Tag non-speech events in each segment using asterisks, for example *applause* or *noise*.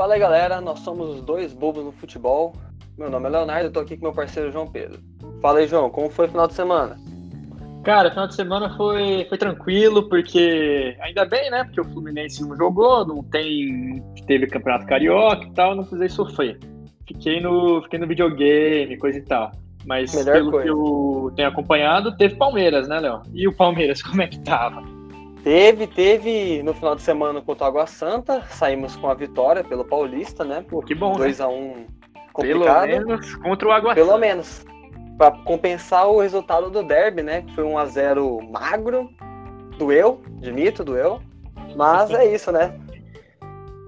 Fala aí galera, nós somos os dois bobos no futebol. Meu nome é Leonardo, eu tô aqui com meu parceiro João Pedro. Fala aí, João, como foi o final de semana? Cara, o final de semana foi, foi tranquilo, porque ainda bem, né? Porque o Fluminense não jogou, não tem. teve campeonato carioca e tal, não precisei sofrer. Fiquei no, fiquei no videogame, coisa e tal. Mas Melhor pelo coisa. que eu tenho acompanhado, teve Palmeiras, né, Léo? E o Palmeiras, *laughs* como é que tava? Teve, teve no final de semana contra o Água Santa, saímos com a vitória pelo Paulista, né? Pô, que bom, né? 2x1 Pelo complicado. menos contra o Água Pelo Santa. menos. Pra compensar o resultado do derby, né? Que foi 1x0 magro. Doeu, admito, doeu. Mas é isso, né?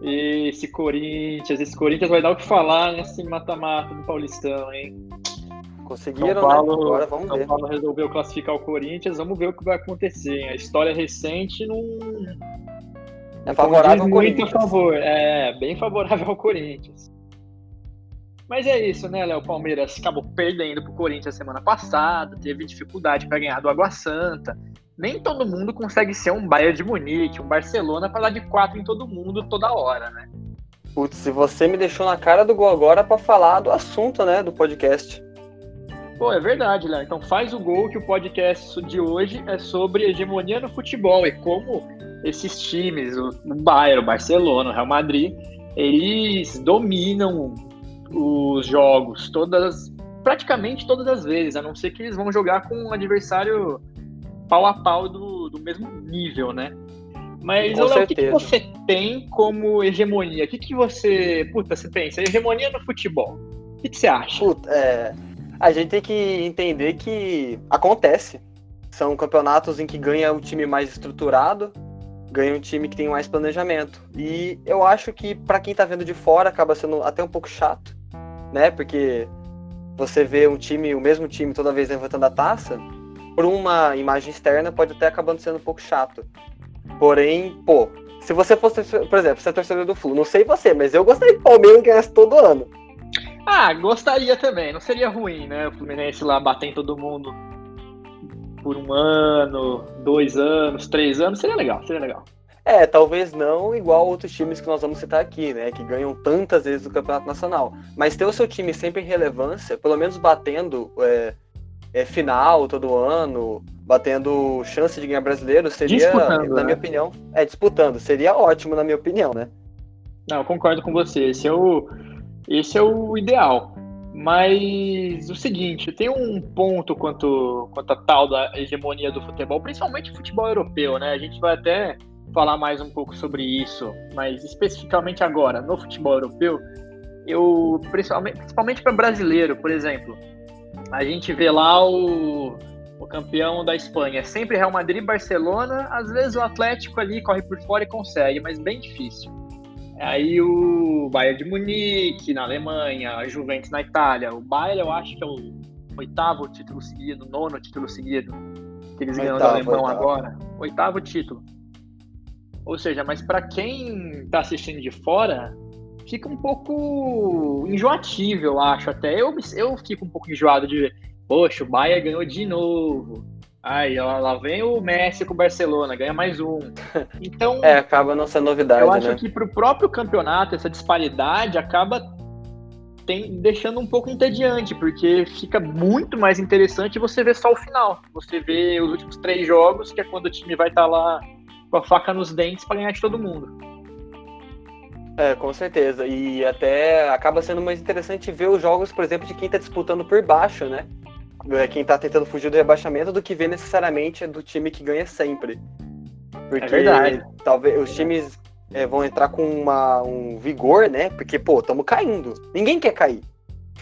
Esse Corinthians, esse Corinthians vai dar o que falar nesse mata-mata do Paulistão, hein? Conseguiram, São Paulo, né? Agora vamos São ver. Paulo resolveu classificar o Corinthians, vamos ver o que vai acontecer. A história recente não. É favorável ao muito a Corinthians. favor. É, bem favorável ao Corinthians. Mas é isso, né, Léo? O Palmeiras acabou perdendo pro Corinthians semana passada, teve dificuldade para ganhar do Água Santa. Nem todo mundo consegue ser um Bayern de Munique, um Barcelona para dar de quatro em todo mundo toda hora, né? Putz, se você me deixou na cara do gol agora pra falar do assunto, né? Do podcast. Pô, é verdade, Léo. Então faz o gol que o podcast de hoje é sobre hegemonia no futebol e como esses times, o Bayern, o Barcelona, o Real Madrid, eles dominam os jogos todas, praticamente todas as vezes, a não ser que eles vão jogar com um adversário pau a pau do, do mesmo nível, né? Mas, Léo, o que, que você tem como hegemonia? O que, que você. Puta, você pensa, hegemonia no futebol. O que, que você acha? Puta, é, a gente tem que entender que acontece. São campeonatos em que ganha o time mais estruturado, ganha um time que tem mais planejamento. E eu acho que pra quem tá vendo de fora acaba sendo até um pouco chato, né? Porque você vê um time, o mesmo time toda vez levantando a taça, por uma imagem externa pode até acabando sendo um pouco chato. Porém, pô, se você fosse, por exemplo, você é torcedor do Flu, não sei você, mas eu gostaria que o Palmeiras ganhasse todo ano. Ah, gostaria também. Não seria ruim, né? O Fluminense lá bater em todo mundo por um ano, dois anos, três anos. Seria legal, seria legal. É, talvez não igual outros times que nós vamos citar aqui, né? Que ganham tantas vezes o Campeonato Nacional. Mas ter o seu time sempre em relevância, pelo menos batendo é, é, final todo ano, batendo chance de ganhar brasileiro, seria, na né? minha opinião, é, disputando. Seria ótimo, na minha opinião, né? Não, eu concordo com você. Esse é o, esse é o ideal. Mas o seguinte, tem um ponto quanto, quanto a tal da hegemonia do futebol, principalmente o futebol europeu, né? A gente vai até falar mais um pouco sobre isso, mas especificamente agora, no futebol europeu, eu principalmente, principalmente para brasileiro, por exemplo, a gente vê lá o, o campeão da Espanha, é sempre Real Madrid, Barcelona, às vezes o Atlético ali corre por fora e consegue, mas bem difícil. Aí o Bayern de Munique na Alemanha, a Juventus na Itália. O Bayern eu acho que é o oitavo título seguido, nono título seguido que eles ganham do alemão oitavo. agora. Oitavo título. Ou seja, mas para quem tá assistindo de fora, fica um pouco enjoativo, eu acho. Até eu, eu fico um pouco enjoado de ver, poxa, o Bayern ganhou de novo. Aí, ó, lá vem o Messi com o Barcelona, ganha mais um. *laughs* Então, É, acaba não sendo novidade, eu acho né? que para o próprio campeonato, essa disparidade acaba tem- deixando um pouco entediante, porque fica muito mais interessante você ver só o final. Você vê os últimos três jogos, que é quando o time vai estar lá com a faca nos dentes para ganhar de todo mundo. É, com certeza. E até acaba sendo mais interessante ver os jogos, por exemplo, de quem tá disputando por baixo, né? É, Quem tá tentando fugir do rebaixamento do que ver necessariamente do time que ganha sempre. Porque É verdade. talvez os times é, vão entrar com uma, um vigor, né? Porque, pô, estamos caindo. Ninguém quer cair.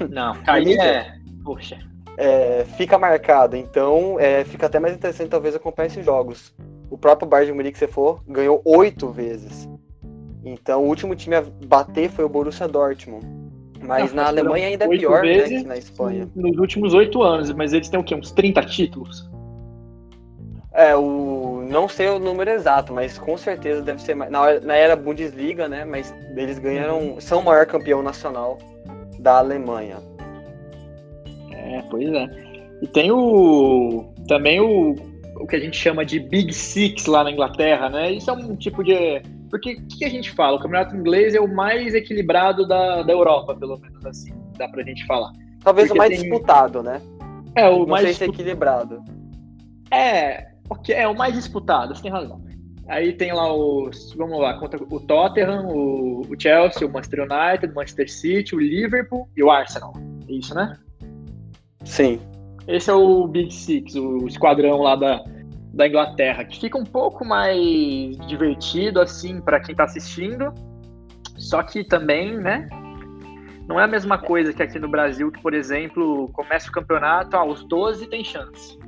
Não, cair é. Poxa. É, fica marcado. Então, é, fica até mais interessante talvez acompanhar esses jogos. O próprio Bayern de Munique, se for, ganhou oito vezes. Então, o último time a bater foi o Borussia Dortmund. Mas na Alemanha ainda é pior, né, que na Espanha. Nos últimos oito anos, mas eles têm o quê? Uns 30 títulos? É, o não sei o número exato, mas com certeza deve ser mais. Na, na era Bundesliga, né? Mas eles ganharam. São o maior campeão nacional da Alemanha. É, pois é. E tem o. Também o, o que a gente chama de Big Six lá na Inglaterra, né? Isso é um tipo de, Porque o que a gente fala? O campeonato inglês é o mais equilibrado da, da Europa, pelo menos assim, dá pra gente falar. Talvez Porque o mais tem... disputado, né? É, o Não mais. Sei se é equilibrado. É, é o mais disputado, você tem razão. Aí tem lá os. Vamos lá, contra o Tottenham, o, o Chelsea, o Manchester United, o Manchester City, o Liverpool e o Arsenal. É isso, né? Sim. Esse é o Big Six, o esquadrão lá da, da Inglaterra, que fica um pouco mais divertido, assim, para quem tá assistindo. Só que também, né? Não é a mesma coisa que aqui no Brasil, que, por exemplo, começa o campeonato, aos 12 tem chance.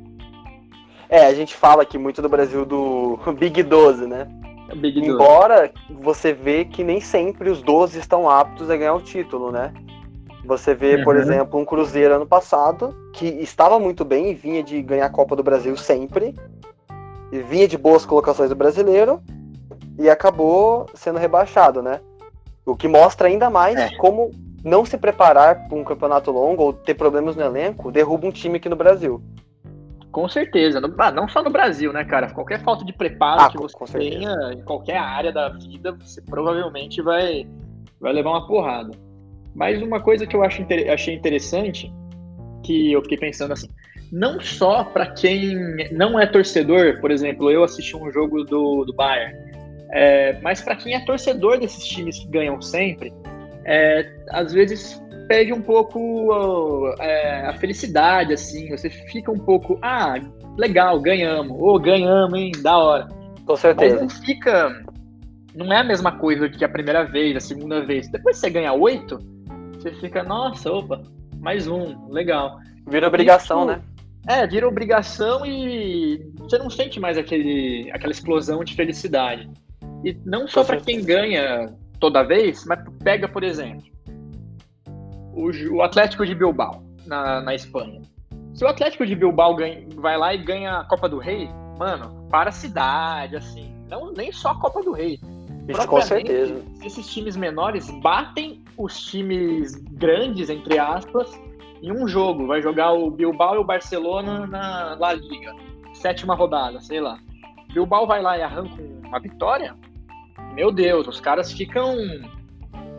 É, a gente fala aqui muito do Brasil do *laughs* Big 12, né? Big 12. Embora você vê que nem sempre os 12 estão aptos a ganhar o título, né? Você vê, uhum. por exemplo, um Cruzeiro ano passado, que estava muito bem e vinha de ganhar a Copa do Brasil sempre, vinha de boas colocações do brasileiro, e acabou sendo rebaixado, né? O que mostra ainda mais é. como não se preparar para um campeonato longo ou ter problemas no elenco derruba um time aqui no Brasil. Com certeza. No, ah, não só no Brasil, né, cara? Qualquer falta de preparo ah, que você tenha em qualquer área da vida, você provavelmente vai, vai levar uma porrada. Mas uma coisa que eu acho, achei interessante, que eu fiquei pensando assim, não só para quem não é torcedor, por exemplo, eu assisti um jogo do, do Bayern, é, mas para quem é torcedor desses times que ganham sempre, é, às vezes perde um pouco é, a felicidade, assim. Você fica um pouco, ah, legal, ganhamos. Ô, oh, ganhamos, hein? Da hora. Com certeza. Mas não fica. Não é a mesma coisa que a primeira vez, a segunda vez. Depois você ganha oito, você fica, nossa, opa, mais um, legal. Vira obrigação, né? É, vira obrigação e você não sente mais aquele, aquela explosão de felicidade. E não só para quem ganha toda vez, mas pega, por exemplo, o, o Atlético de Bilbao, na, na Espanha. Se o Atlético de Bilbao ganha, vai lá e ganha a Copa do Rei, mano, para a cidade, assim, não, nem só a Copa do Rei. Isso com certeza. Esses times menores batem os times grandes, entre aspas, em um jogo. Vai jogar o Bilbao e o Barcelona na La Liga. Sétima rodada, sei lá. Bilbao vai lá e arranca uma vitória. Meu Deus, os caras ficam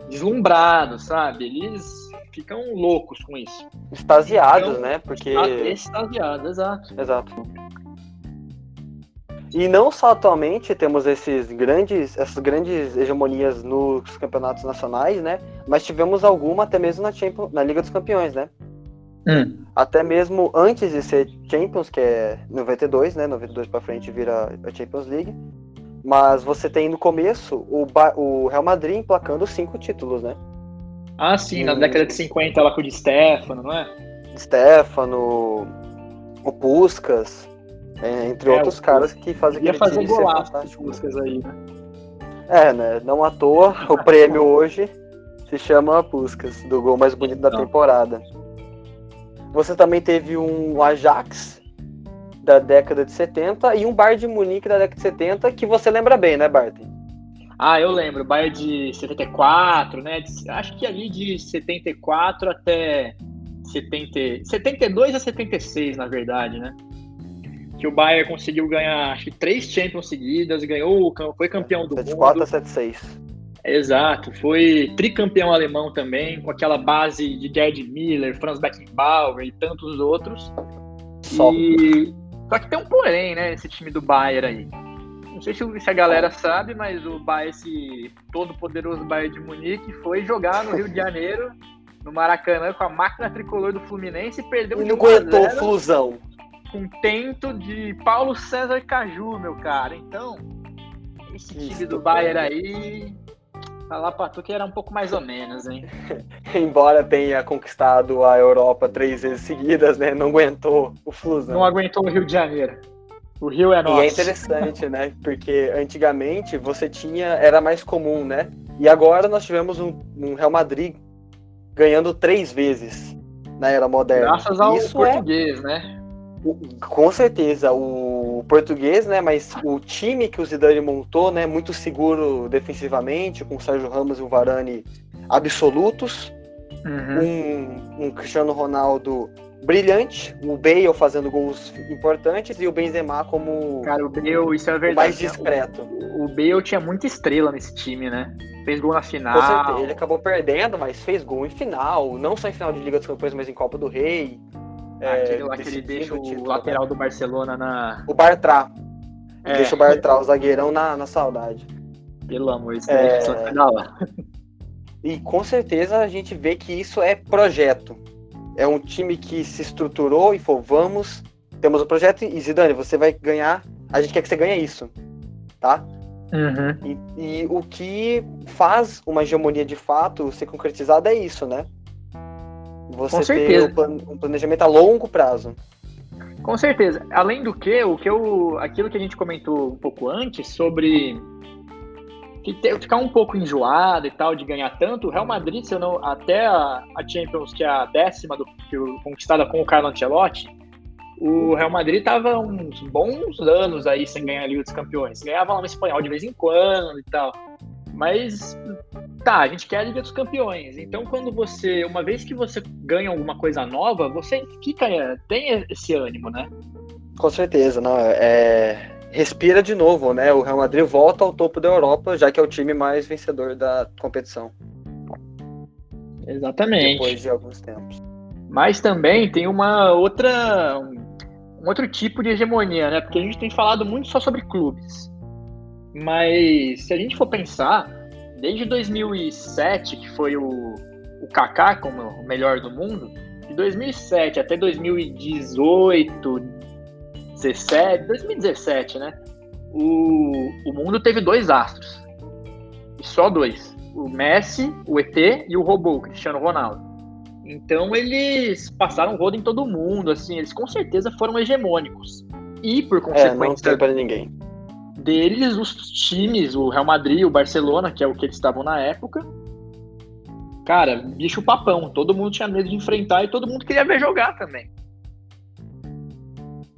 deslumbrados, sabe? Eles ficam loucos com isso. Extasiados, então, né? Porque. Extasiados, exato. Exato. E não só atualmente temos esses grandes, essas grandes hegemonias nos campeonatos nacionais, né? Mas tivemos alguma até mesmo na, Champions, na Liga dos Campeões, né? Hum. Até mesmo antes de ser Champions, que é 92, né? 92 para frente vira a Champions League. Mas você tem no começo o, o Real Madrid emplacando cinco títulos, né? Ah, sim, e... na década de 50 ela com o de Stefano, não é? Stefano, o Puskas, é, entre é, outros caras que fazem aquele fazer time golaço ser Puskas aí, né? É, né? Não à toa, *laughs* o prêmio hoje se chama Puskas, do gol mais bonito da temporada. Você também teve um Ajax da década de 70 e um Bayern de Munique da década de 70 que você lembra bem, né, Barton? Ah, eu lembro, Bayern de 74, né? Acho que ali de 74 até 70, 72 a 76, na verdade, né? Que o Bayern conseguiu ganhar, acho que três Champions seguidas, ganhou, foi campeão do 74 mundo. 74 a 76. Exato, foi tricampeão alemão também, com aquela base de Gerd Miller, Franz Beckenbauer e tantos outros. Só. E... Só que tem um porém, né, esse time do Bayern aí não sei se a galera sabe, mas o Bayern, esse todo poderoso Bayern de Munique foi jogar no Rio de Janeiro, no Maracanã, com a máquina tricolor do Fluminense e perdeu e não aguentou fusão. Com tento de Paulo César Caju, meu cara. Então, esse time do Bayern aí, falar pra tu que era um pouco mais ou menos, hein? *laughs* Embora tenha conquistado a Europa três vezes seguidas, né? Não aguentou o Flusão. Não aguentou o Rio de Janeiro. O Rio é nosso. E é interessante, né? Porque antigamente você tinha. Era mais comum, né? E agora nós tivemos um, um Real Madrid ganhando três vezes na era moderna. Graças ao Isso é português, é... né? O, com certeza, o português, né? Mas o time que o Zidane montou, né? Muito seguro defensivamente, com o Sérgio Ramos e o Varane absolutos. Uhum. Um, um Cristiano Ronaldo brilhante, o Bale fazendo gols importantes e o Benzema como Cara, o Bale, isso é verdade. mais discreto. O, o Bale tinha muita estrela nesse time, né? Fez gol na Com final. certeza, ele acabou perdendo, mas fez gol em final, não só em final de Liga dos Campeões, mas em Copa do Rei. É, Aquele lá que ele deixa o título, lateral né? do Barcelona na. O Bartra. É. Deixa o Bartra, o zagueirão, na, na saudade. Pelo amor de É. Deus, é... E com certeza a gente vê que isso é projeto. É um time que se estruturou e falou, vamos, temos um projeto e Zidane, você vai ganhar, a gente quer que você ganhe isso, tá? Uhum. E, e o que faz uma hegemonia de fato ser concretizada é isso, né? Você Com ter certeza. um plan- um planejamento a longo prazo. Com certeza. Além do que, o que eu, aquilo que a gente comentou um pouco antes sobre ficar um pouco enjoado e tal de ganhar tanto, o Real Madrid, se eu não, até a, a Champions, que é a décima do, que o- conquistada com o Carlo Ancelotti, o Real Madrid tava uns bons anos aí sem ganhar a Liga dos Campeões. Ganhava lá no espanhol de vez em quando e tal. Mas tá, a gente quer a Liga dos Campeões. Então, quando você, uma vez que você ganha alguma coisa nova, você fica, tem esse ânimo, né? Com certeza, não. É, respira de novo, né? O Real Madrid volta ao topo da Europa, já que é o time mais vencedor da competição, Exatamente. depois de alguns tempos. Mas também tem uma outra, um, um outro tipo de hegemonia, né? Porque a gente tem falado muito só sobre clubes. Mas se a gente for pensar, desde 2007, que foi o, o Kaká como o melhor do mundo, de 2007 até 2018, 17, 2017, né? O, o mundo teve dois astros. E só dois. O Messi, o ET e o robô, o Cristiano Ronaldo. Então eles passaram rodo em todo mundo, assim, eles com certeza foram hegemônicos. E por É, não consequência para ninguém. Deles, os times, o Real Madrid, o Barcelona, que é o que eles estavam na época, cara, bicho papão, todo mundo tinha medo de enfrentar e todo mundo queria ver jogar também.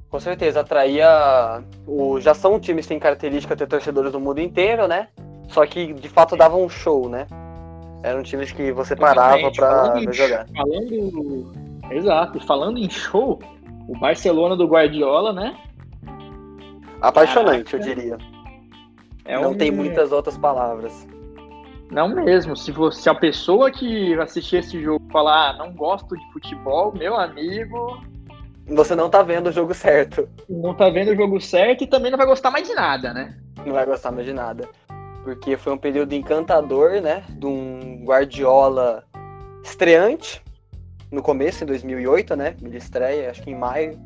Com certeza, atraía. O... Já são times que têm característica de ter torcedores do mundo inteiro, né? Só que de fato davam um show, né? Eram times que você parava em jogar. Falando. Exato, falando em show, o Barcelona do Guardiola, né? Apaixonante, eu Caraca. diria. É não um- tem muitas outras palavras. Não mesmo. Se, você, se a pessoa que assistir esse jogo falar, ah, não gosto de futebol, meu amigo, Você não tá vendo o jogo certo. não tá vendo o jogo certo e também não vai gostar mais de nada, né? Não vai gostar mais de nada. Porque foi um período encantador, né? De um Guardiola estreante. No começo, em 2008, né? Ele estreia, acho que em maio.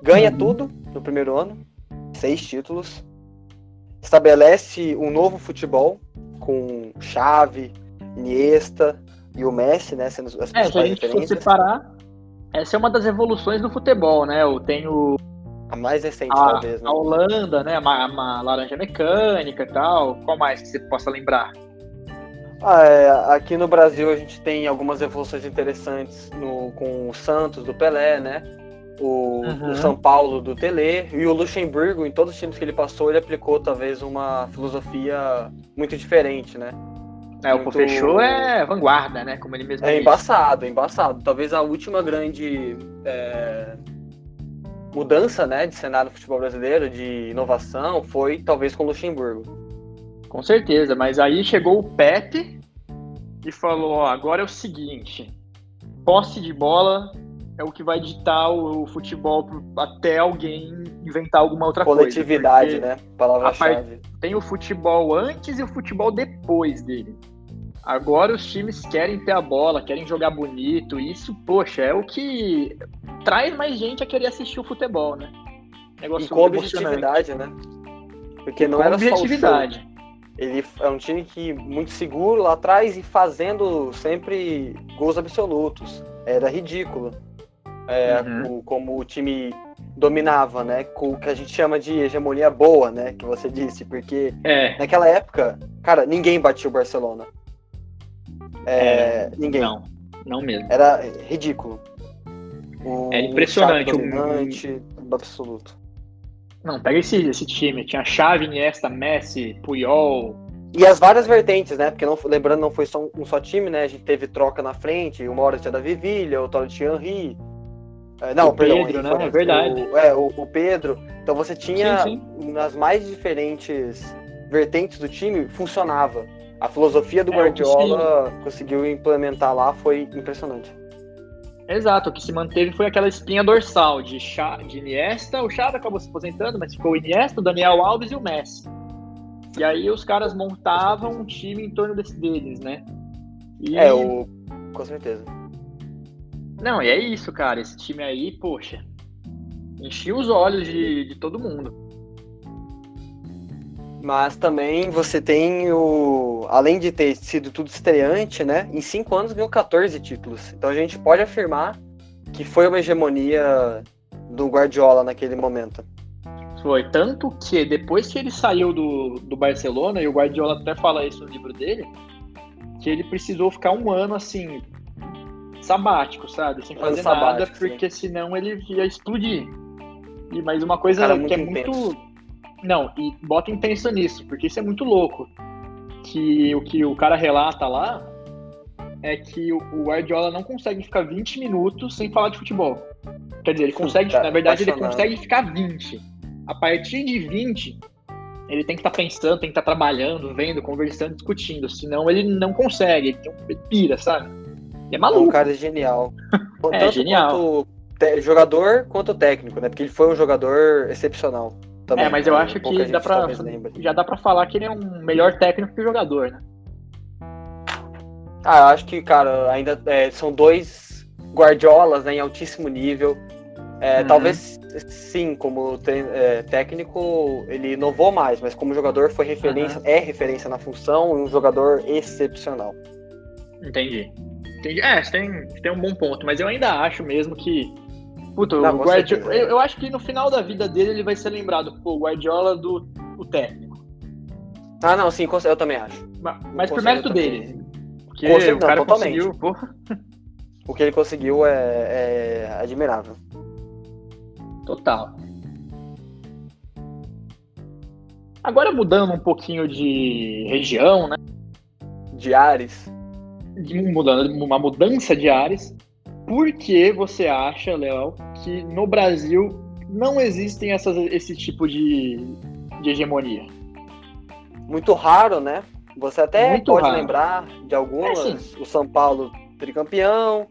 Ganha Uhum. tudo no primeiro ano. Seis títulos. Estabelece um novo futebol com Xavi, Iniesta e o Messi, né? Sendo as É, se a gente for separar, essa é uma das evoluções do futebol, né? Eu tenho A mais recente, a, talvez, né? a Holanda, né? Uma, uma laranja mecânica e tal. Qual mais que você possa lembrar? Ah, é, aqui no Brasil a gente tem algumas evoluções interessantes no- com o Santos, do Pelé, né? O, Uhum. o São Paulo, do Tele. E o Luxemburgo, em todos os times que ele passou, ele aplicou talvez uma filosofia muito diferente, né? É, o Muito- Fechou é vanguarda, né? Como ele mesmo É disse. embaçado, embaçado. Talvez a última grande é, mudança né, de cenário do futebol brasileiro, de inovação, foi talvez com o Luxemburgo. Com certeza, mas aí chegou o Pepe e falou: ó, agora é o seguinte, posse de bola é o que vai ditar o, o futebol até alguém inventar alguma outra Coletividade, coisa. né? Palavra-chave. Tem o futebol antes e o futebol depois dele. Agora os times querem ter a bola, querem jogar bonito. e Isso, poxa, é o que traz mais gente a querer assistir o futebol, né? Negócio E com objetividade, né? Porque não era só o show. Ele é um time que muito seguro lá atrás e fazendo sempre gols absolutos. Era ridículo. É, Uhum. como o time dominava, né? Com o que a gente chama de hegemonia boa, né? Que você disse, porque É, naquela época, cara, ninguém batia o Barcelona. É, ninguém. não, não mesmo. Era ridículo. O Era impressionante, o- dominante, absoluto. Não, pega esse, esse time. Tinha Xavi, Iniesta, Messi, Puyol. E as várias vertentes, né? Porque não, lembrando, não foi só um, um só time, né? A gente teve troca na frente, uma hora tinha Davi Villa, outra hora tinha Henry. É, não, o perdão, Pedro, né? É verdade. O, é, o, o Pedro. Então você tinha Sim, nas mais diferentes vertentes do time funcionava. A filosofia do É, Guardiola conseguiu implementar lá foi impressionante. Exato, o que se manteve foi aquela espinha dorsal de, Cha, de Iniesta. O Xavi acabou se aposentando, mas ficou o Iniesta, o Daniel Alves e o Messi. E aí os caras montavam um time em torno desse, deles, né? E... É, o. Com certeza. Não, e é isso, cara. Esse time aí, poxa, enchia os olhos de, de todo mundo. Mas também você tem o. Além de ter sido tudo estreante, né? Em cinco anos ganhou 14 títulos. Então a gente pode afirmar que foi uma hegemonia do Guardiola naquele momento. Foi. Tanto que depois que ele saiu do, do Barcelona, e o Guardiola até fala isso no livro dele, que ele precisou ficar um ano assim, sabático, sabe? Sem Ano fazer nada, sabático, sim. porque senão ele ia explodir. E mais uma coisa Cara, que é muito muito. intenso. Não, e bota intenção nisso, porque isso é muito louco. Que o que o cara relata lá é que o o Guardiola não consegue ficar 20 minutos sem falar de futebol. Quer dizer, ele consegue, Tá na verdade, ele consegue ficar 20. A partir de 20, ele tem que estar pensando, tem que estar trabalhando, vendo, conversando, discutindo. Senão ele não consegue, ele, tem ele pira, sabe? E é É um maluco. cara genial. *laughs* É, Tanto genial. quanto jogador quanto técnico, né? Porque ele foi um jogador excepcional. Também, É, mas eu acho que dá pra, já dá pra falar que ele é um melhor técnico que jogador, né? Ah, eu acho que, cara, ainda é, são dois Guardiolas né, em altíssimo nível. É, Uhum. Talvez sim, como é, técnico, ele inovou mais, mas como jogador foi referência, é referência na função e um jogador excepcional. Entendi. Entendi. É, você tem, tem um bom ponto, mas eu ainda acho mesmo que. Puta, Não, o Guardiola. Eu, eu acho que no final da vida dele ele vai ser lembrado, pô, Guardiola do o técnico. Ah, não, sim, eu também acho. Ma- Mas Com por mérito dele. Porque certeza, o cara totalmente. conseguiu, porra, O que ele conseguiu é, é admirável. total. Agora mudando um pouquinho de região, né? De Ares. Uma mudança de ares. Por que você acha, Léo, que no Brasil não existem essas, esse tipo de, de hegemonia? Muito raro, né? Você até Muito pode raro. lembrar de algumas. É, o São Paulo tricampeão,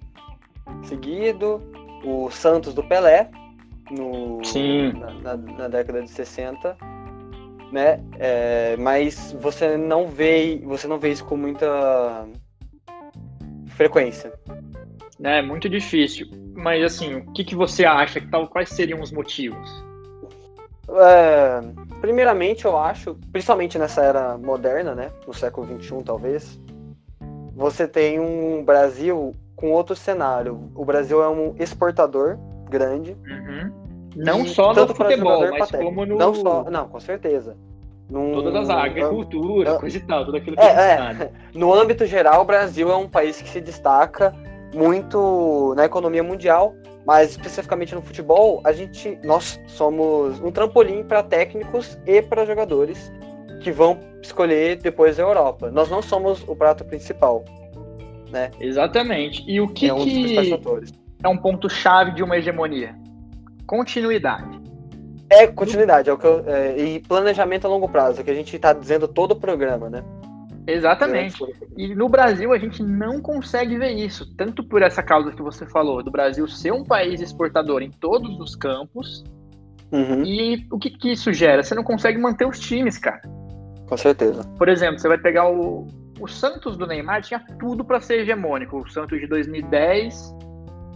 seguido. O Santos do Pelé, no, Sim. Na, na- na década de 60. Né? É, mas você não vê você não vê isso com muita frequência. É muito difícil. Mas assim, o que, que você acha? Que tal, quais seriam os motivos? É, primeiramente, eu acho, principalmente nessa era moderna, né, no século XXI talvez, você tem um Brasil com outro cenário. O Brasil é um exportador grande. Não e só no futebol, mas como no Não só, não, com certeza. Num- todas as agricultura, coisa e tal, tudo aquilo que É, é. No âmbito geral, o Brasil é um país que se destaca muito na economia mundial, mas especificamente no futebol, a gente, nós somos um trampolim para técnicos e para jogadores que vão escolher depois a Europa. Nós não somos o prato principal, Exatamente. E o que, é um que é um ponto-chave de uma hegemonia? Continuidade. É continuidade, é o que eu, é, e planejamento a longo prazo, que a gente está dizendo todo o programa, né? Exatamente. E no Brasil a gente não consegue ver isso, tanto por essa causa que você falou, do Brasil ser um país exportador em todos os campos, Uhum, e o que, que isso gera? Você não consegue manter os times, cara. com certeza. Por exemplo, você vai pegar o, o Santos do Neymar, tinha tudo pra ser hegemônico. O Santos de 2010,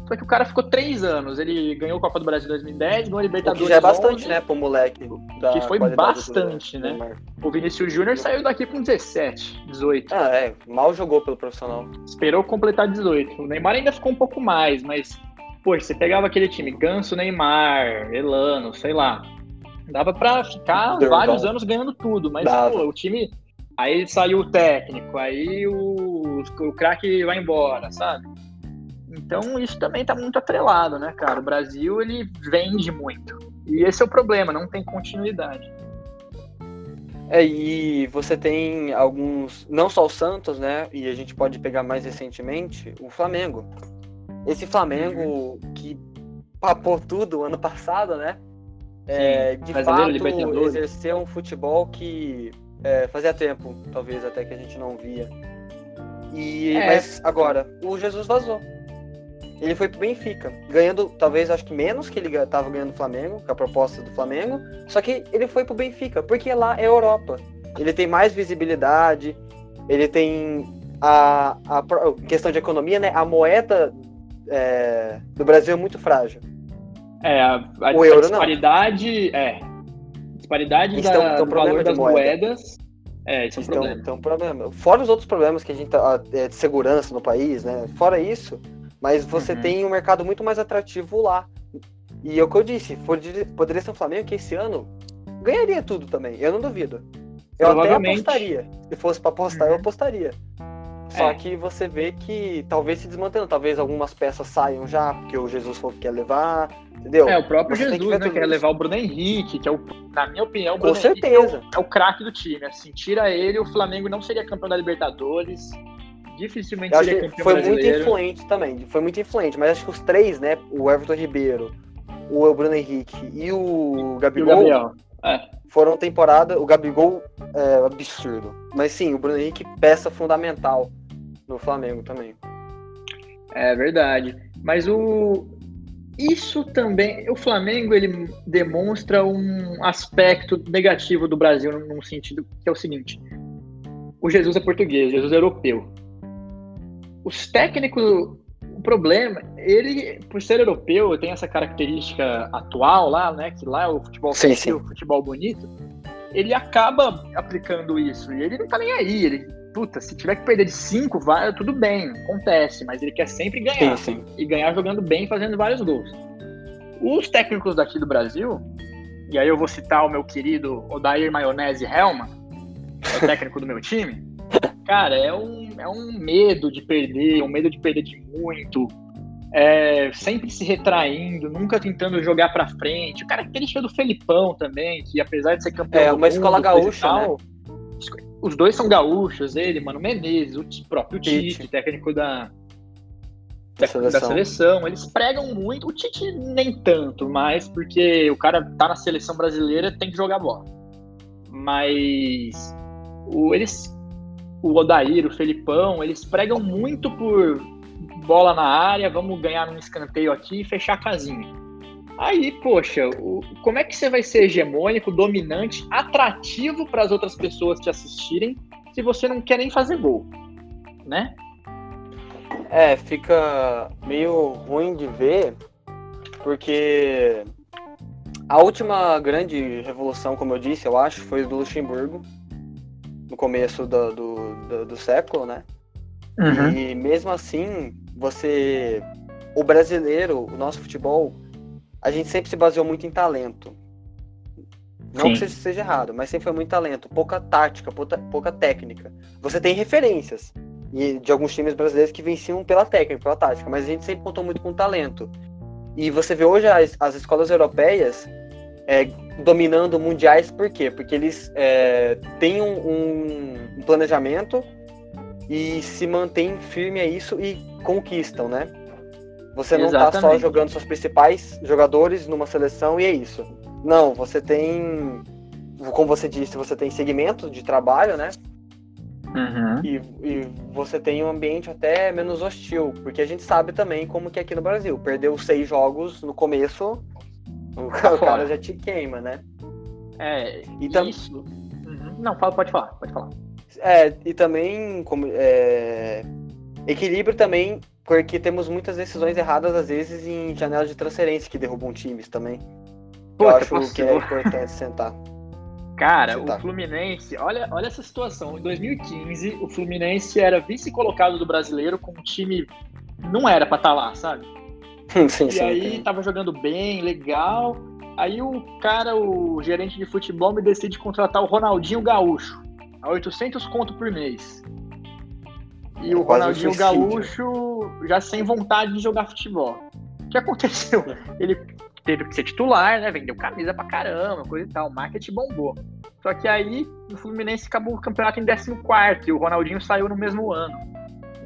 só que o cara ficou três anos. Ele ganhou a Copa do Brasil em 2010, ganhou a O Libertadores que já é bastante, 11, né, pro moleque. Que foi bastante, né? Neymar. O Vinícius Júnior saiu daqui com 17, 18. Ah, é, mal jogou pelo profissional. Esperou completar 18. O Neymar ainda ficou um pouco mais, mas, poxa, você pegava aquele time, Ganso, Neymar, Elano, sei lá. Dava pra ficar vários anos ganhando tudo, mas, Dava. pô, o time. Aí saiu o técnico, aí o, o craque vai embora, sabe? Então isso também tá muito atrelado, né, cara? O Brasil, ele vende muito. E esse é o problema, não tem continuidade. É, e você tem alguns, não só o Santos, né? E a gente pode pegar mais recentemente o Flamengo. Esse Flamengo que papou tudo ano passado, né? É, de fato, exercer um futebol que é, fazia tempo, talvez até que a gente não via. E, é. Mas agora, o Jesus vazou. Ele foi pro Benfica, ganhando, talvez, acho que menos que ele estava ganhando do Flamengo, com a proposta do Flamengo. Só que ele foi pro Benfica, porque lá é Europa. Ele tem mais visibilidade, ele tem a, a questão de economia, né? A moeda é, do Brasil é muito frágil. É, a, a, o euro, a disparidade. Não. É. Disparidade então, da, então, do valor das moeda. moedas. É, isso é um então, problema. Então, problema. Fora os outros problemas que a gente tá. É, de segurança no país, né? Fora isso, mas você uhum. tem um mercado muito mais atrativo lá. E é o que eu disse, poderia, ser um Flamengo que esse ano ganharia tudo também. Eu não duvido. Eu até apostaria. Se fosse para apostar, uhum. eu apostaria. Só é. que você vê que talvez se desmantelando, talvez algumas peças saiam já, porque o Jesus falou que quer levar, entendeu? É, o próprio você Jesus, que né, quer levar o Bruno Henrique, que é o, na minha opinião, o Bruno Com certeza. é o, é o craque do time, assim, tira ele, o Flamengo não seria campeão da Libertadores, dificilmente Eu seria campeão Foi brasileiro. muito influente também, foi muito influente, mas acho que os três, né, o Everton Ribeiro, o Bruno Henrique e o Gabigol, e o. É. foram temporada, o Gabigol é absurdo, mas sim, o Bruno Henrique peça fundamental no Flamengo também. É verdade. Mas o isso também, o Flamengo ele demonstra um aspecto negativo do Brasil num sentido que é o seguinte: o Jesus é português, Jesus é europeu. Os técnicos, o problema, ele por ser europeu tem essa característica atual lá, né, que lá é o futebol sim, sim. o futebol bonito. Ele acaba aplicando isso e ele não tá nem aí, ele puta, se tiver que perder de 5, vai, tudo bem, acontece, mas ele quer sempre ganhar. Sim. E ganhar jogando bem, fazendo vários gols. Os técnicos daqui do Brasil, e aí eu vou citar o meu querido Odair Maionese Helma, é o técnico do meu time, *laughs* cara, é um, é um medo de perder, um medo de perder de muito, é, sempre se retraindo, nunca tentando jogar pra frente. O característica do Felipão também, que apesar de ser campeão. É, uma escola gaúcha, né? os dois são gaúchos, ele, Mano Menezes, o próprio Tite, Tite. técnico da, da seleção. da, seleção. Eles pregam muito, o Tite nem tanto, mas porque o cara tá na seleção brasileira, tem que jogar bola. Mas o, eles, o Odair, o Felipão, eles pregam muito por bola na área, vamos ganhar um escanteio aqui e fechar a casinha. Aí, poxa, o, como é que você vai ser hegemônico, dominante, atrativo para as outras pessoas te assistirem se você não quer nem fazer gol, né? É, fica meio ruim de ver, porque a última grande revolução, como eu disse, eu acho, foi do Luxemburgo, no começo do, do, do, do século, né? Uhum. E mesmo assim, você. O brasileiro, o nosso futebol, a gente sempre se baseou muito em talento. Não Sim. que seja, seja errado, mas sempre foi muito talento, pouca tática, pouca, pouca técnica. Você tem referências e de alguns times brasileiros que venciam pela técnica, pela tática, mas a gente sempre contou muito com talento. E você vê hoje as, as escolas europeias é, dominando mundiais, por quê? Porque eles é, têm um, um, planejamento e se mantêm firme a isso e conquistam, né? Você não Exatamente. tá só jogando seus principais jogadores numa seleção e é isso. Não, você tem, como você disse, você tem segmento de trabalho, né? Uhum. E, e, você tem um ambiente até menos hostil, porque a gente sabe também como que é aqui no Brasil. Perdeu seis jogos no começo, o *laughs* tá *laughs* cara já te queima, né? É, e tam... isso. Uhum. Não, fala, pode falar, pode falar. É, e também como, é... equilíbrio também porque temos muitas decisões erradas, às vezes, em janelas de transferência que derrubam times também. Eu acho possível. que é importante sentar. *laughs* Cara, sentar. o Fluminense, olha, olha essa situação. Em 2015, o Fluminense era vice-colocado do brasileiro com um time. Não era pra estar tá lá, sabe? *laughs* sim, e sim, aí tava jogando bem, legal. Aí o cara, o gerente de futebol, me decide contratar o Ronaldinho Gaúcho. A 800 conto por mês. E é o Ronaldinho Gaúcho já sem vontade de jogar futebol. O que aconteceu? *laughs* Ele teve que ser titular, né? Vendeu camisa pra caramba, coisa e tal. O marketing bombou. Só que aí o Fluminense acabou o campeonato em 14 e o Ronaldinho saiu no mesmo ano.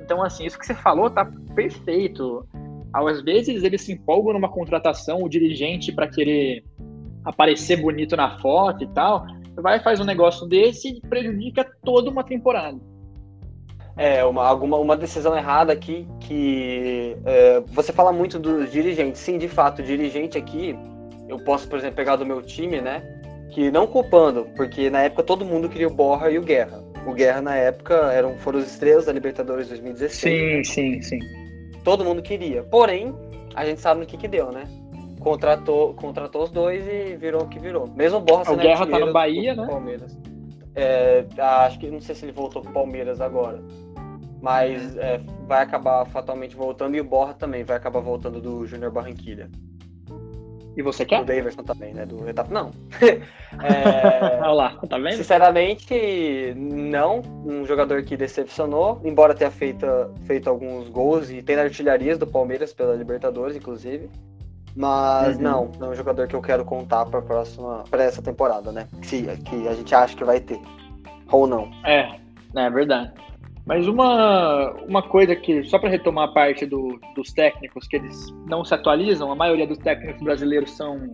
Então, assim, isso que você falou tá perfeito. Às vezes eles se empolgam numa contratação, o dirigente para querer aparecer bonito na foto e tal, vai faz um negócio desse e prejudica toda uma temporada. É, uma, alguma, uma decisão errada aqui que é, você fala muito dos dirigentes. Sim, de fato, dirigente aqui, eu posso, por exemplo, pegar do meu time, né? Que não culpando, porque na época todo mundo queria o Borra e o Guerra. O Guerra na época eram, foram os estrelas da Libertadores 2016. Sim, sim, sim. Todo mundo queria. Porém, a gente sabe no que que deu, né? Contratou, contratou os dois e virou o que virou. Mesmo o Borra O Guerra tá no Bahia, né? Palmeiras. É, acho que não sei se ele voltou pro Palmeiras agora. Mas é, vai acabar fatalmente voltando e o Borra também vai acabar voltando do Júnior Barranquilha. E você quer? Do Daverson também, né? Do Retaf... Não. *laughs* é... Olha lá, tá vendo? Sinceramente, não. Um jogador que decepcionou, embora tenha feito, feito alguns gols e tem artilharias do Palmeiras pela Libertadores, inclusive. Mas uhum. não, não é um jogador que eu quero contar para próxima, para essa temporada, né? Que, que a gente acha que vai ter. Ou não. É, é verdade. Mas uma, uma coisa que, só para retomar a parte do, dos técnicos, que eles não se atualizam, a maioria dos técnicos brasileiros são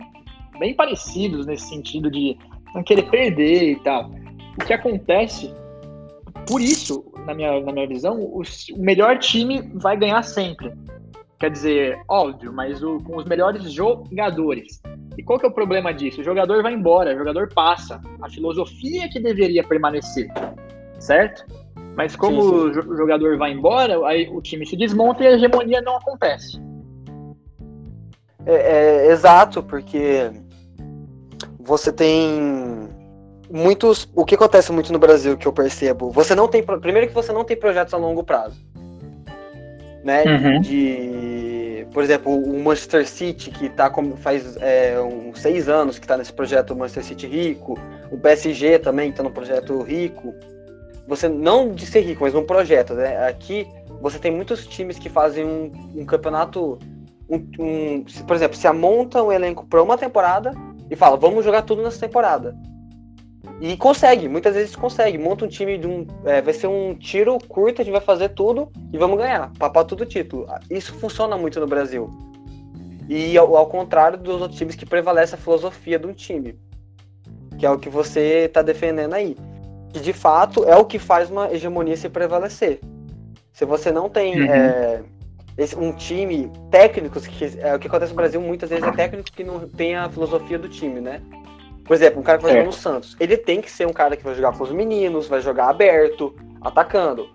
bem parecidos nesse sentido de não querer *laughs* perder e tal. O que acontece, por isso, na minha, na minha visão, o, o melhor time vai ganhar sempre. Quer dizer, óbvio, mas o, com os melhores jogadores. E qual que é o problema disso? O jogador vai embora, o jogador passa. A filosofia que deveria permanecer, certo? Mas como sim, sim. o jogador vai embora, aí o time se desmonta e a hegemonia não acontece. É, é, exato, porque você tem muitos. O que acontece muito no Brasil que eu percebo? Você não tem. Primeiro que você não tem projetos a longo prazo. Né? Uhum. De. Por exemplo, o Manchester City, que tá com, faz é, uns seis anos que está nesse projeto Manchester City rico, o PSG também está no projeto rico você não de ser rico, mas um projeto, né? Aqui você tem muitos times que fazem um, um campeonato, um, um, por exemplo, se amonta um elenco para uma temporada e fala, vamos jogar tudo nessa temporada. E consegue, muitas vezes consegue. Monta um time de um. É, vai ser um tiro curto, a gente vai fazer tudo e vamos ganhar. Papar tudo título. Isso funciona muito no Brasil. E ao, ao, contrário dos outros times que prevalece a filosofia de um time. Que é o que você está defendendo aí que de fato é o que faz uma hegemonia se prevalecer. Se você não tem uhum. é, esse, um time técnico, que é o que acontece no Brasil muitas vezes é técnico que não tem a filosofia do time, né? Por exemplo, um cara que vai é. jogar no Santos, ele tem que ser um cara que vai jogar com os meninos, vai jogar aberto, atacando,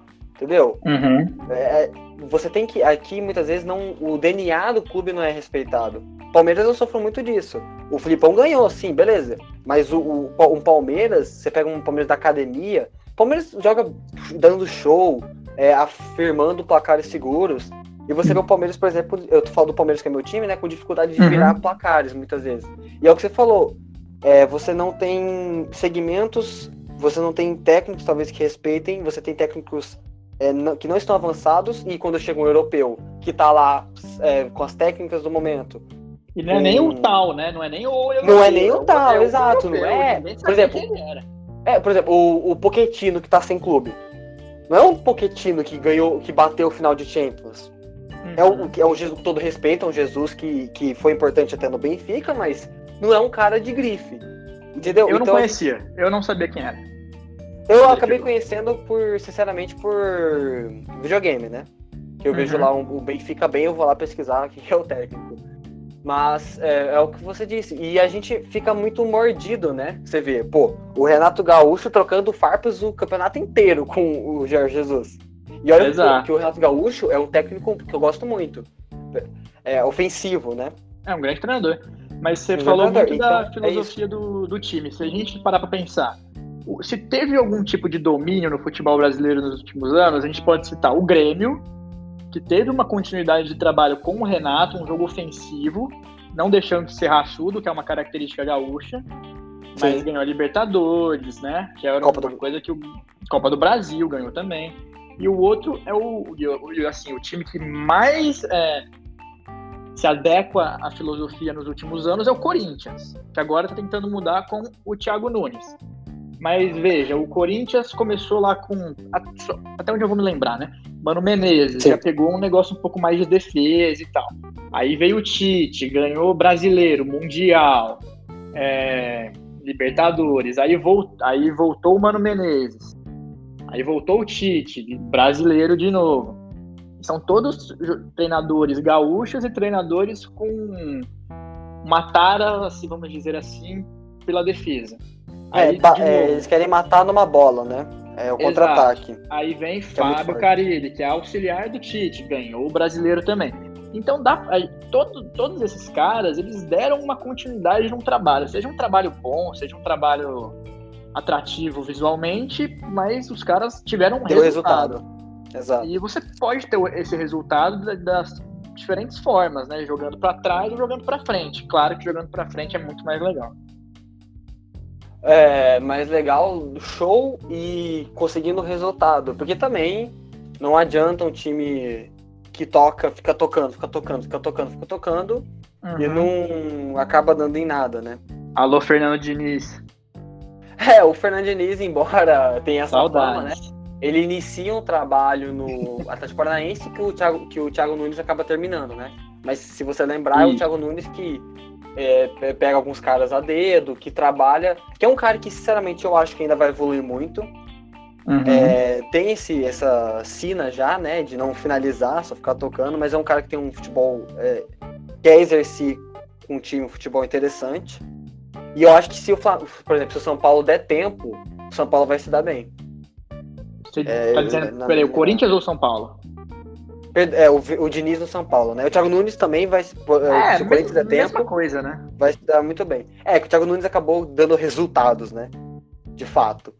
entendeu? Uhum. É, você tem que aqui muitas vezes não o DNA do clube não é respeitado. Palmeiras eu sofro muito disso. O Filipão ganhou, sim, beleza. Mas o, o um Palmeiras, você pega um Palmeiras da academia, Palmeiras joga dando show, é, afirmando placares seguros. E você vê o Palmeiras, por exemplo, eu tô falando do Palmeiras que é meu time, né? Com dificuldade de uhum. virar placares muitas vezes. E é o que você falou. É, você não tem segmentos, você não tem técnicos talvez que respeitem, você tem técnicos é, que não estão avançados, e quando chega um europeu que tá lá é, com as técnicas do momento, e não é nem o tal, né? Não é nem o. Eu não é nem o tal, é exato. Não é. Por exemplo, é, por exemplo, o, o Pochettino que tá sem clube. Não é um Pochettino que ganhou, que bateu o final de Champions. Uhum. É o que é um Jesus todo respeito, é um Jesus que, que foi importante até no Benfica, mas não é um cara de grife. Entendeu? Eu então, não conhecia, eu não sabia quem era. Eu acabei conhecendo por, sinceramente, por videogame, né? Que eu uhum. vejo lá um, o Benfica bem, eu vou lá pesquisar quem é o técnico. Mas é, é, o que você disse. E a gente fica muito mordido, né? Você vê, pô, o Renato Gaúcho trocando farpas o campeonato inteiro com o Jorge Jesus. E olha que, que, o Renato Gaúcho é um técnico que eu gosto muito. É ofensivo, né? É um grande treinador. Mas você um falou muito então, da é filosofia é do, do time. Se a gente parar pra pensar, se teve algum tipo de domínio no futebol brasileiro nos últimos anos, a gente pode citar o Grêmio, que teve uma continuidade de trabalho com o Renato, um jogo ofensivo, não deixando de ser raçudo, que é uma característica gaúcha, mas Sim. ganhou a Libertadores, né? Que era Copa uma do... coisa que o Copa do Brasil ganhou também. E o outro é o, assim, o time que mais é, se adequa à filosofia nos últimos anos é o Corinthians, que agora está tentando mudar com o Thiago Nunes. Mas veja, o Corinthians começou lá com. Até onde eu vou me lembrar, né? Mano Menezes Sim. já pegou um negócio um pouco mais de defesa e tal. Aí veio o Tite, ganhou brasileiro, Mundial, é, Libertadores. Aí, volt, aí voltou o Mano Menezes. Aí voltou o Tite, brasileiro de novo. São todos treinadores gaúchos e treinadores com uma tara, assim, vamos dizer assim, pela defesa. É, Aí, de é, eles querem matar numa bola, né? É o contra-ataque. Aí vem é Fábio Carilli, que é auxiliar do Tite, ganhou o brasileiro também. Então, dá, todo, todos esses caras, eles deram uma continuidade num trabalho. Seja um trabalho bom, seja um trabalho atrativo visualmente, mas os caras tiveram um resultado. resultado. Exato. E você pode ter esse resultado das diferentes formas, né? Jogando para trás ou jogando para frente. Claro que jogando para frente é muito mais legal é, mais legal show e conseguindo resultado. Porque também não adianta um time que toca, fica tocando, fica tocando, fica tocando, fica tocando uhum. e não acaba dando em nada, né? Alô, Fernando Diniz. *laughs* É, o Fernando Diniz, embora tenha essa Saudades. fama, né? Ele inicia um trabalho no Atlético Paranaense que o, Thiago, que o Thiago Nunes acaba terminando, né? Mas se você lembrar, é o Thiago Nunes que é, pega alguns caras a dedo, que trabalha, que é um cara que, sinceramente, eu acho que ainda vai evoluir muito. Uhum. É, tem esse, essa sina já, né, de não finalizar, só ficar tocando, mas é um cara que tem um futebol, é, quer exercer um time, um futebol interessante. E eu acho que se o, por exemplo, se o São Paulo der tempo, o São Paulo vai se dar bem. Você é, tá dizendo, peraí, o Corinthians ou o São Paulo? É, o, o Diniz no São Paulo, né? O Thiago Nunes também vai. Se é, se o Corinthians der tempo. coisa, né? Vai se dar muito bem. É, que o Thiago Nunes acabou dando resultados, né? De fato.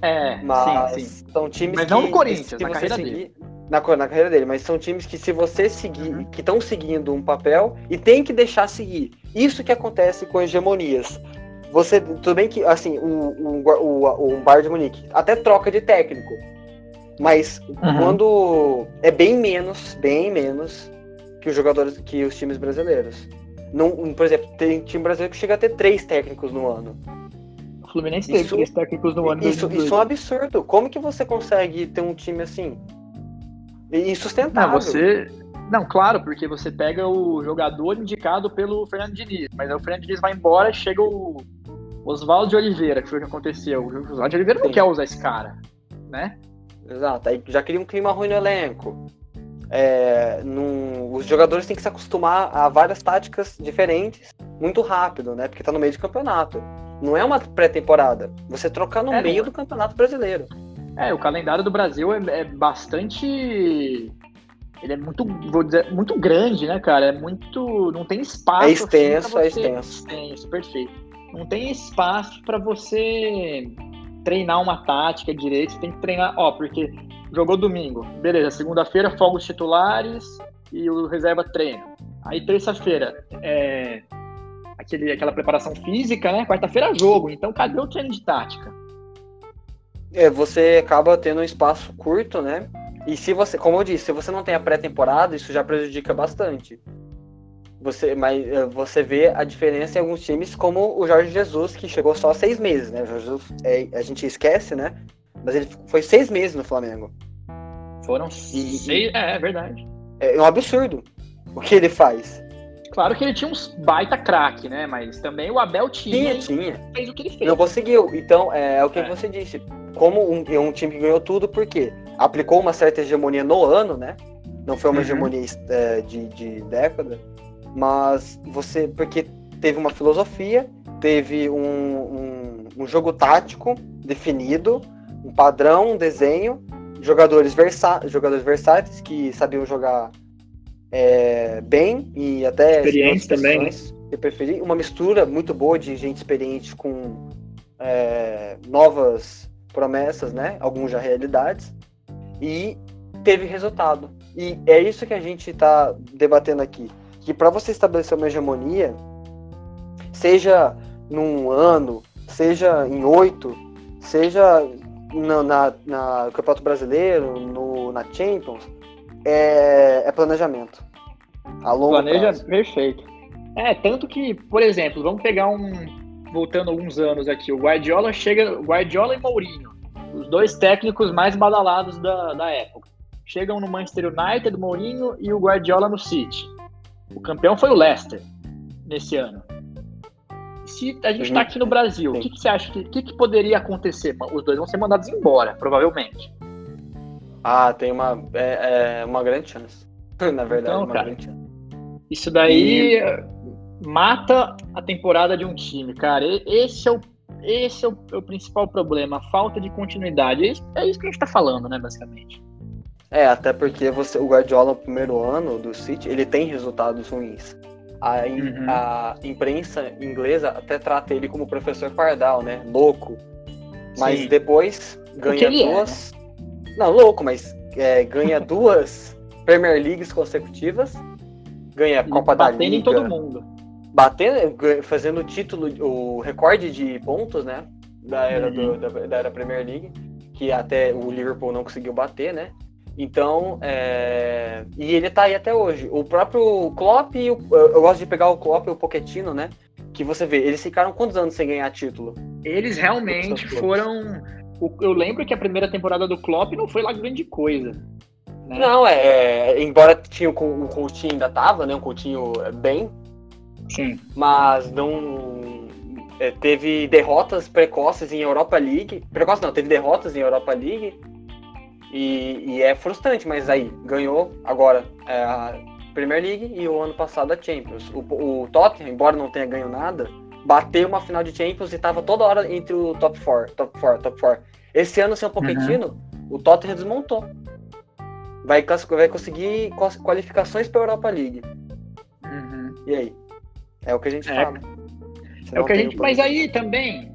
É, mas sim, sim. são times mas que. não no Corinthians, na carreira seguir, dele. Na, na, carreira dele, mas são times que, se você seguir, uhum. que estão seguindo um papel e tem que deixar seguir. Isso que acontece com hegemonias. Você, tudo bem que, assim, o, o, o, o Bayern de Munique até troca de técnico mas uhum. quando é bem menos, bem menos que os jogadores, que os times brasileiros. Não, por exemplo, tem time brasileiro que chega a ter três técnicos no ano. O Fluminense teve três técnicos no ano. Isso, isso é um absurdo. Como que você consegue ter um time assim? Insustentável. Não, você. Não, claro, porque você pega o jogador indicado pelo Fernando Diniz, mas aí o Fernando Diniz vai embora e chega o Oswaldo de Oliveira, que foi o que aconteceu. O Oswaldo de Oliveira não Sim. quer usar esse cara, né? Exato. Aí já cria um clima ruim no elenco. É, num, os jogadores têm que se acostumar a várias táticas diferentes muito rápido, né? Porque tá no meio de campeonato. Não é uma pré-temporada. Você trocar no é, meio do campeonato brasileiro. É, o calendário do Brasil é, é, bastante. Ele é muito, vou dizer, muito grande, né, cara? É muito. Não tem espaço. É extenso, assim, você... é extenso. Extenso, perfeito. Não tem espaço para você treinar uma tática direito, você tem que treinar, ó, porque jogou domingo, beleza, segunda-feira folga os titulares e o reserva treina. Aí terça-feira é aquele, aquela preparação física, né? Quarta-feira jogo, então cadê o treino de tática? É, você acaba tendo um espaço curto, né? E se você, como eu disse, se você não tem a pré-temporada, isso já prejudica bastante. Você, mas eh, você vê a diferença em alguns times, como o Jorge Jesus, que chegou só seis meses, né? Jesus, é, a gente esquece, né? Mas ele foi seis meses no Flamengo. Foram e, seis, é, é verdade. É um absurdo o que ele faz. Claro que ele tinha uns baita craque, né? Mas também o Abel tinha. Tinha, tinha. Fez o que ele fez. Não conseguiu. Então, é, é o que é. você disse. Como um, um, time que ganhou tudo, porque aplicou uma certa hegemonia no ano, né? Não foi uma uhum. hegemonia é, de, de década mas você. Porque teve uma filosofia, teve um, um, um jogo tático definido, um padrão, um desenho, jogadores, versa jogadores versáteis que sabiam jogar é, bem e até experientes também. Né? Eu preferi uma mistura muito boa de gente experiente com é, novas promessas, né? Alguns já realidades e teve resultado. E é isso que a gente está debatendo aqui que para você estabelecer uma hegemonia, seja num ano, seja em oito, seja na, na, na Campeonato Brasileiro, no, na Champions, é, é planejamento. A longo Planeja prazo. perfeito. É, tanto que, por exemplo, vamos pegar um, voltando alguns anos aqui, o Guardiola chega, Guardiola e Mourinho, os dois técnicos mais badalados da, da época. Chegam no Manchester United, Mourinho e o Guardiola no City. O campeão foi o Leicester nesse ano. Se a gente está aqui no Brasil, o que, que, você acha que, que, que poderia acontecer? Os dois vão ser mandados embora, provavelmente. Ah, tem uma, é, é uma grande chance. *laughs* Na verdade, então, uma cara, grande chance. Isso daí e... mata a temporada de um time, cara. Esse é o, esse é o, é o principal problema, a falta de continuidade. É isso, é isso que a gente está falando, né, basicamente. É, até porque você, o Guardiola no primeiro ano do City, ele tem resultados ruins. A, uhum. a imprensa inglesa até trata ele como professor Pardal, né? Louco. Mas Sim. depois ganha duas. É, né? Não, louco, mas é, ganha duas *laughs* Premier Leagues consecutivas. Ganha a Copa da Liga. Batendo em todo mundo. Batendo, fazendo o título, o recorde de pontos, né? Da era, uhum. do, da, da era Premier League. Que até o Liverpool não conseguiu bater, né? Então, é... e ele tá aí até hoje. O próprio Klopp, eu, eu gosto de pegar o Klopp e o Pochettino, né? Que você vê, eles ficaram quantos anos sem ganhar título? Eles realmente foram. Eu lembro que a primeira temporada do Klopp não foi lá grande coisa. Né? Não, é, é. Embora tinha o, o Coutinho ainda tava, né? Um Coutinho bem. Sim. Mas não. É, teve derrotas precoces em Europa League. Precoces não, teve derrotas em Europa League e, e, é frustrante, mas aí ganhou agora é, a Premier League e o ano passado a Champions. O, o Tottenham, embora não tenha ganho nada, bateu uma final de Champions e estava toda hora entre o top 4, top 4, top 4. Esse ano, sem o Pochettino, uhum. o Tottenham desmontou. Vai, vai conseguir qualificações para a Europa League. Uhum. E aí? É o que a gente é. fala. é o que a gente, mas aí também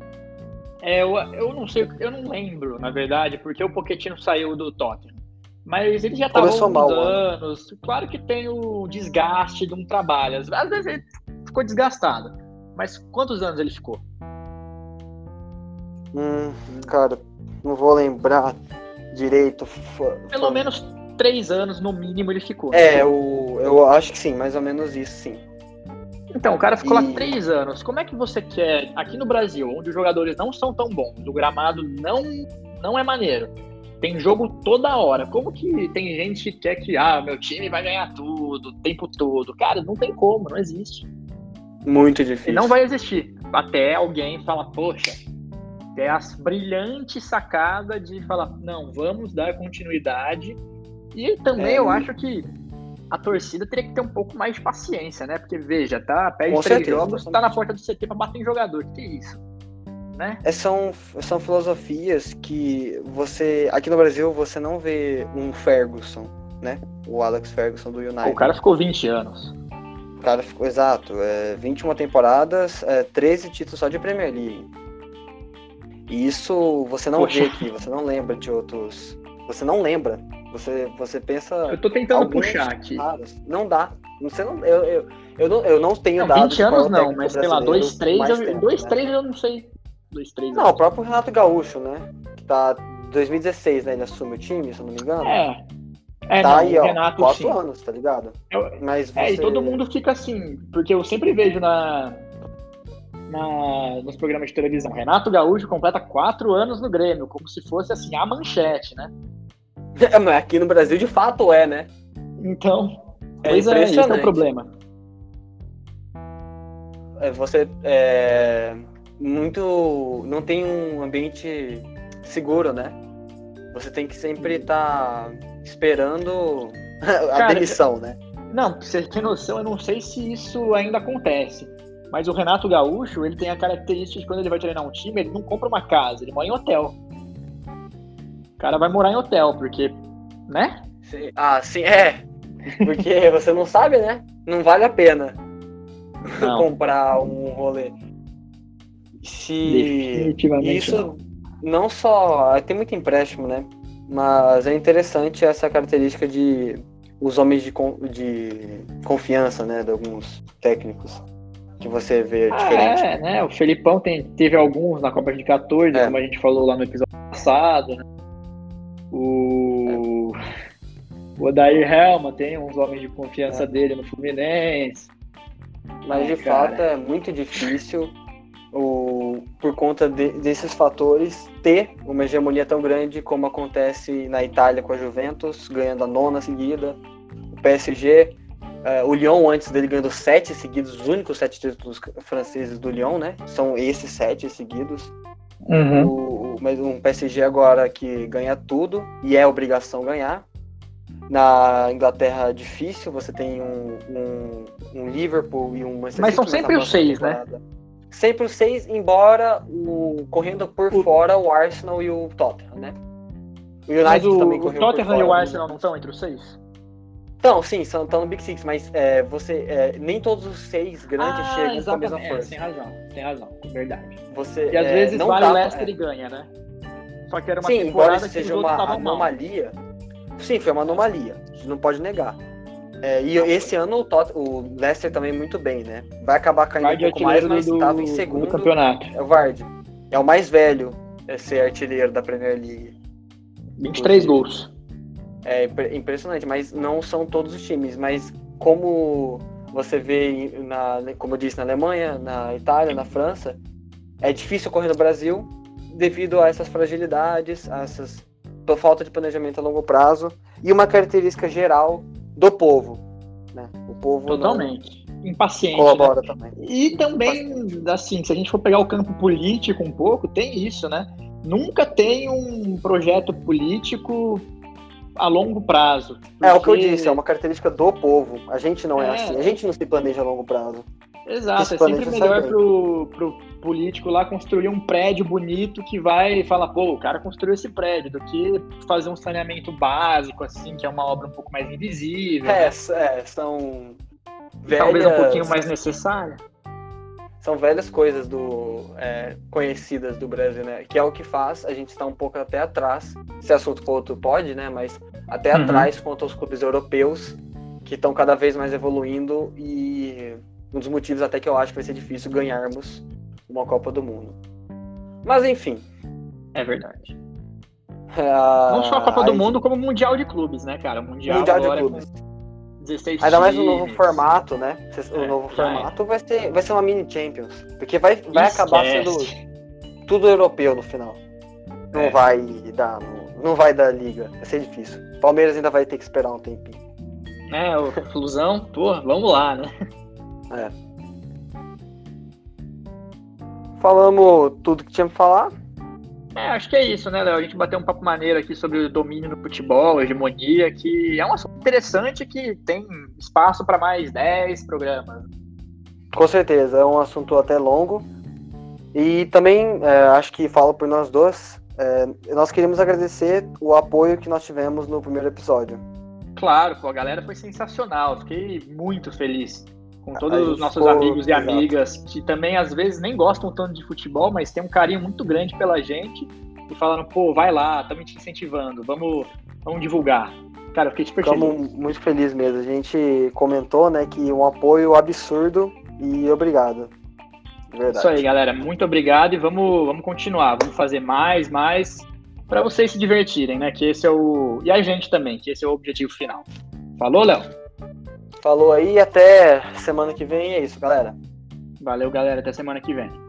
é, eu, eu não sei, eu não lembro, na verdade, porque o Pochettino saiu do Tottenham. Mas ele já estava há alguns mal, anos. Claro que tem o desgaste de um trabalho. Às vezes ele ficou desgastado. Mas quantos anos ele ficou? Hum, cara, não vou lembrar direito. Pelo menos três anos, no mínimo, ele ficou. É, eu, eu acho que sim, mais ou menos isso, sim. Então, o cara ficou e... lá três anos. Como é que você quer, aqui no Brasil, onde os jogadores não são tão bons, o gramado não, não é maneiro, tem jogo toda hora. Como que tem gente que quer que, ah, meu time vai ganhar tudo, o tempo todo? Cara, não tem como, não existe. Muito difícil. E não vai existir. Até alguém fala, poxa, é a brilhante sacada de falar, não, vamos dar continuidade. E também é, eu acho que a torcida teria que ter um pouco mais de paciência, né? Porque, veja, tá, perde Com três certeza, jogos, tá na porta do CT pra bater em jogador. Que, é isso? Né? É, são, são filosofias que você. Aqui no Brasil você não vê um Ferguson, né? O Alex Ferguson do United. O cara ficou 20 anos. O cara ficou, exato, é, 21 temporadas, é, 13 títulos só de Premier League. E isso você não Poxa. vê aqui, você não lembra de outros. Você não lembra você, você pensa. Eu tô tentando puxar aqui. Caras. Não dá. Você não, eu, eu, eu, não, eu não tenho não, dados. 20 anos não, mas sei lá, 2, 3, eu, 2, 3 eu não sei. 2, 3 Não, o próprio Renato Gaúcho, né? Que tá 2016, né? Ele assume o time, se eu não me engano. É. É, tá não, aí, ó, Renato, 4 sim. anos, tá ligado? Eu, mas você... É, e todo mundo fica assim, porque eu sempre vejo na, na, nos programas de televisão, Renato Gaúcho completa 4 anos no Grêmio, como se fosse assim, a manchete, né? *laughs* Aqui no Brasil de fato é, né? Então, é pois é, esse é o problema. É, você é muito. não tem um ambiente seguro, né? Você tem que sempre estar tá esperando *laughs* a Cara, demissão, né? Não, pra você ter noção, eu não sei se isso ainda acontece. Mas o Renato Gaúcho, ele tem a característica de quando ele vai treinar um time, ele não compra uma casa, ele mora em hotel cara vai morar em hotel, porque, né? Sim. Ah, sim, é. Porque *laughs* você não sabe, né? Não vale a pena não. *laughs* comprar um rolê. Se Definitivamente isso não. não só tem muito empréstimo, né? Mas é interessante essa característica de os homens de, de confiança, né, de alguns técnicos que você vê ah, diferente. É, né? O Felipão tem, teve alguns na Copa de 14, é. como a gente falou lá no episódio passado, né? O, o Odair Helma tem uns homens de confiança é. dele no Fluminense. Mas de cara. fato é muito difícil o, por conta de, desses fatores, ter uma hegemonia tão grande como acontece na Itália com a Juventus, ganhando a nona seguida, o PSG, uh, é, o Lyon antes dele ganhando sete seguidos, os únicos sete títulos franceses do Lyon, né? São esses sete seguidos. Uhum. O, mas um PSG agora que ganha tudo e é obrigação ganhar. Na Inglaterra difícil, você tem um, um, um Liverpool e um Manchester Mas são sempre os seis, né? Sempre os seis, embora o, correndo por o... fora o Arsenal e o Tottenham, né? O United o, também correu O Tottenham e o Arsenal não estão entre os seis? Então, sim, estão no Big Six, mas é, você, é, nem todos os seis grandes ah, chegam com a mesma força. É, tem razão, tem razão, verdade. Você, e às é, vezes vale o Leicester e ganha, né? Só que era uma sim, temporada embora seja uma anomalia. Mal. Sim, foi uma anomalia, a gente não pode negar. É, e esse ano o, Tot, o Leicester também muito bem, né? Vai acabar caindo Vard um pouco mais, mas estava em segundo. campeonato. É o Vard. É o mais velho a ser artilheiro da Premier League. 23 gols. É impressionante, mas não são todos os times. Mas como você vê, na, como eu disse, na Alemanha, na Itália, na França, é difícil correr no Brasil devido a essas fragilidades, a essas falta de planejamento a longo prazo e uma característica geral do povo. Né? O povo totalmente impaciente. Colabora né? também. E também, assim, se a gente for pegar o campo político um pouco, tem isso, né? Nunca tem um projeto político a longo prazo. Porque... É o que eu disse, é uma característica do povo. A gente não é, é assim, a gente não se planeja a longo prazo. Exato, é sempre melhor pro, pro político lá construir um prédio bonito que vai falar, pô, o cara construiu esse prédio, do que fazer um saneamento básico, assim, que é uma obra um pouco mais invisível. É, né? é são velhas... Talvez um pouquinho mais necessária. São velhas coisas do é, conhecidas do Brasil, né? Que é o que faz a gente estar um pouco até atrás. Se assunto for outro pode, né? Mas até uhum. atrás quanto aos clubes europeus que estão cada vez mais evoluindo e um dos motivos até que eu acho que vai ser difícil ganharmos uma Copa do Mundo. Mas enfim. É verdade. Uh, Não só a Copa aí... do Mundo, como o Mundial de Clubes, né, cara? Mundial, mundial de Clubes. 16 Ainda mais o novo formato, né? O é, novo formato é. vai ser, vai ser uma mini Champions. Porque vai, vai acabar sendo tudo europeu no final. Não é. vai dar. Não vai dar liga. Vai ser difícil. Palmeiras ainda vai ter que esperar um tempinho. É, o Flusão, pô, vamos lá, né? É. Falamos tudo que tinha pra falar. É, acho que é isso, né, Léo? A gente bateu um papo maneiro aqui sobre o domínio no futebol, hegemonia, que é um assunto interessante que tem espaço para mais 10 programas. Com certeza, é um assunto até longo. E também, é, acho que falo por nós dois, é, nós queríamos agradecer o apoio que nós tivemos no primeiro episódio. Claro, pô, a galera foi sensacional, fiquei muito feliz com todos os nossos amigos e exato. amigas que também às vezes nem gostam tanto de futebol, mas tem um carinho muito grande pela gente e falaram, pô, vai lá, estamos te incentivando, vamos, vamos divulgar. Cara, eu fiquei super Ficamos feliz. muito feliz mesmo. A gente comentou, né, que um apoio absurdo e obrigado. Verdade. Isso aí, galera. Muito obrigado e vamos, vamos continuar. Vamos fazer mais, mais para vocês se divertirem, né? Que esse é o e a gente também, que esse é o objetivo final. Falou, Léo? Falou aí, até semana que vem. É isso, galera. Valeu, galera. Até semana que vem.